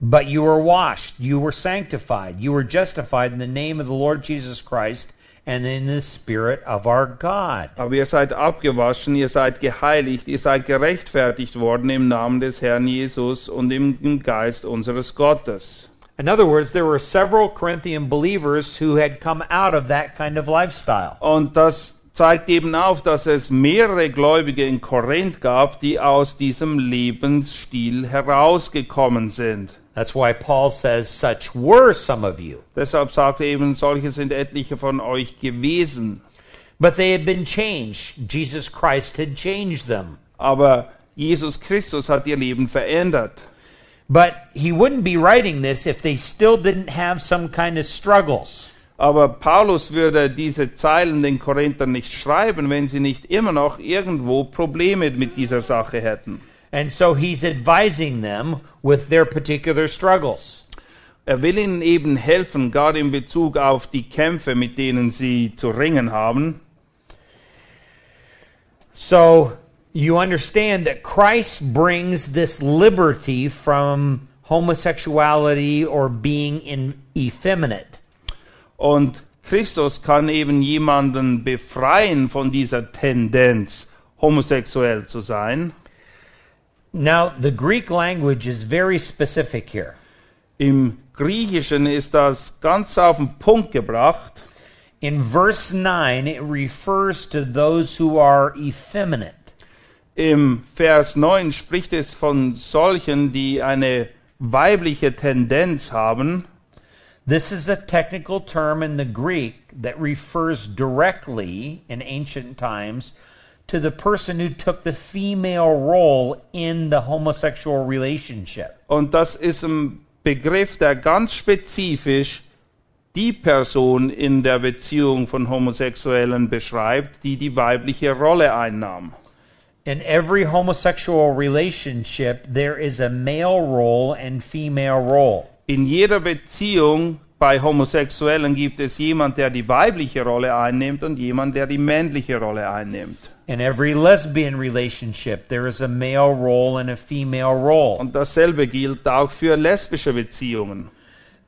But you were washed, you were sanctified, you were justified in the name of the Lord Jesus Christ and in the Spirit of our God.
Aber ihr seid abgewaschen, ihr seid geheiligt, ihr seid gerechtfertigt worden im Namen des Herrn Jesus und im Geist unseres Gottes.
In other words, there were several Corinthian believers who had come out of that kind of lifestyle.
Und das zeigt eben auf, dass es mehrere Gläubige in Korinth gab, die aus diesem Lebensstil herausgekommen sind.
That's why Paul says, Such were some of you.
Deshalb sagt er eben, solche sind etliche von euch gewesen.
But they had been changed. Jesus Christ had changed them.
Aber Jesus Christus hat ihr Leben verändert.
But he wouldn't be writing this if they still didn't have some kind of struggles.
Aber Paulus würde diese Zeilen den Korinthern nicht schreiben, wenn sie nicht immer noch irgendwo Probleme mit dieser Sache hätten.
And so he's advising them with their particular struggles.
Er will ihnen eben helfen, gerade in Bezug auf die Kämpfe, mit denen sie zu ringen haben.
So you understand that Christ brings this liberty from homosexuality or being in, effeminate.
Und Christus kann eben jemanden befreien von dieser Tendenz, homosexuell zu sein.
Now, the Greek language is very specific here.
Im Griechischen ist das ganz auf den Punkt gebracht.
In verse 9, it refers to those who are effeminate.
Im Vers 9 spricht es von solchen, die eine weibliche Tendenz haben.
This is a technical term in the Greek that refers directly in ancient times to the person who took the female role in the homosexual relationship.
Und das ist ein Begriff, der ganz spezifisch die Person in der Beziehung von Homosexuellen beschreibt, die die weibliche Rolle einnahm.
In every homosexual relationship, there is a male role and female role.
In jeder Beziehung bei Homosexuellen gibt es jemand, der die weibliche Rolle einnimmt und jemand, der die männliche Rolle einnimmt.
In every lesbian relationship, there is a male role and a female role.
Und dasselbe gilt auch für lesbische Beziehungen.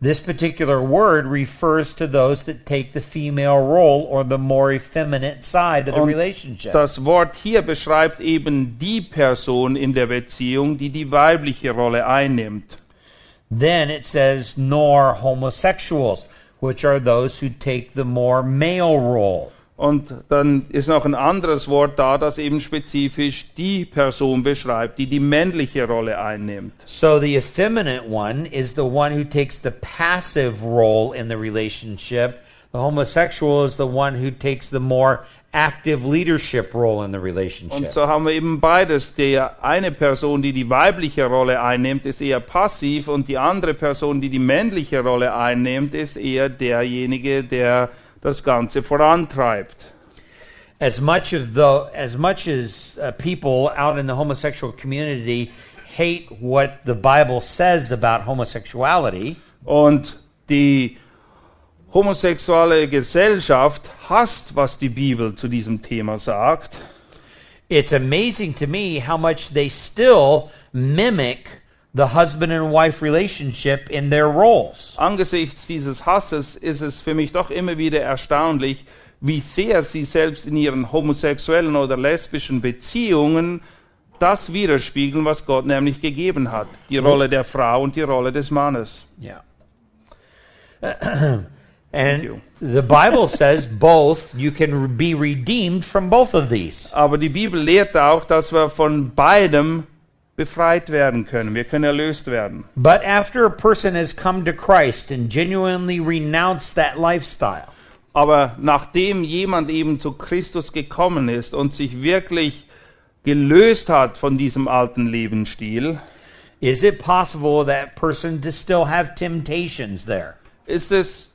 This particular word refers to those that take the female role or the more effeminate side of the
Und
relationship.
das Wort hier beschreibt eben die Person in der Beziehung, die die weibliche Rolle einnimmt.
Then it says, nor homosexuals, which are those who take the more male role.
Und dann ist noch ein anderes Wort da, das eben spezifisch die Person beschreibt, die die männliche Rolle einnimmt.
So the effeminate one is the one who takes the passive role in the relationship. The homosexual is the one who takes the more active leadership role in the
Und
relationship.
so haben wir eben beides. Der eine Person, die die weibliche Rolle einnimmt, ist eher passiv und die andere Person, die die männliche Rolle einnimmt, ist eher derjenige, der das Ganze vorantreibt.
as much of the as much as uh, people out in the homosexual community hate what the Bible says about homosexuality,
Und die homosexuelle Gesellschaft hasst, was die Bibel zu diesem Thema sagt.
it's amazing to me how much they still mimic the husband and wife relationship in their roles.
Angesichts dieses Hasses ist es für mich doch immer wieder erstaunlich, wie sehr sie selbst in ihren homosexuellen oder lesbischen Beziehungen das widerspiegeln, was Gott nämlich gegeben hat. Die Rolle der Frau und die Rolle des Mannes.
Yeah. and the Bible says both you can be redeemed from both of these.
Aber die Bibel lehrt auch, dass wir von beidem befreit werden können. Wir können erlöst werden.
But after a person has come to Christ and genuinely renounced that lifestyle,
Aber nachdem jemand eben zu Christus gekommen ist und sich wirklich gelöst hat von diesem alten Lebensstil,
is it possible that person to still have temptations there?
ist es,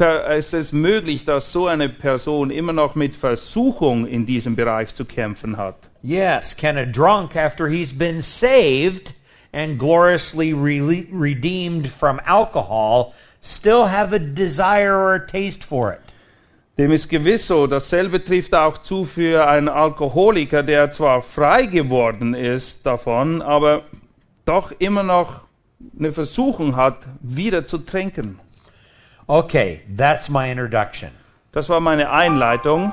ist es möglich, dass so eine Person immer noch mit Versuchung in diesem Bereich zu kämpfen hat.
Yes. Can a drunk, after he's been saved and gloriously re- redeemed from alcohol, still have a desire or a taste for it?
Dem ist gewiss so, dasselbe trifft auch zu für einen Alkoholiker, der zwar frei geworden ist davon, aber doch immer noch eine Versuchung hat, wieder zu trinken.
Okay, that's my introduction.
Das war meine Einleitung.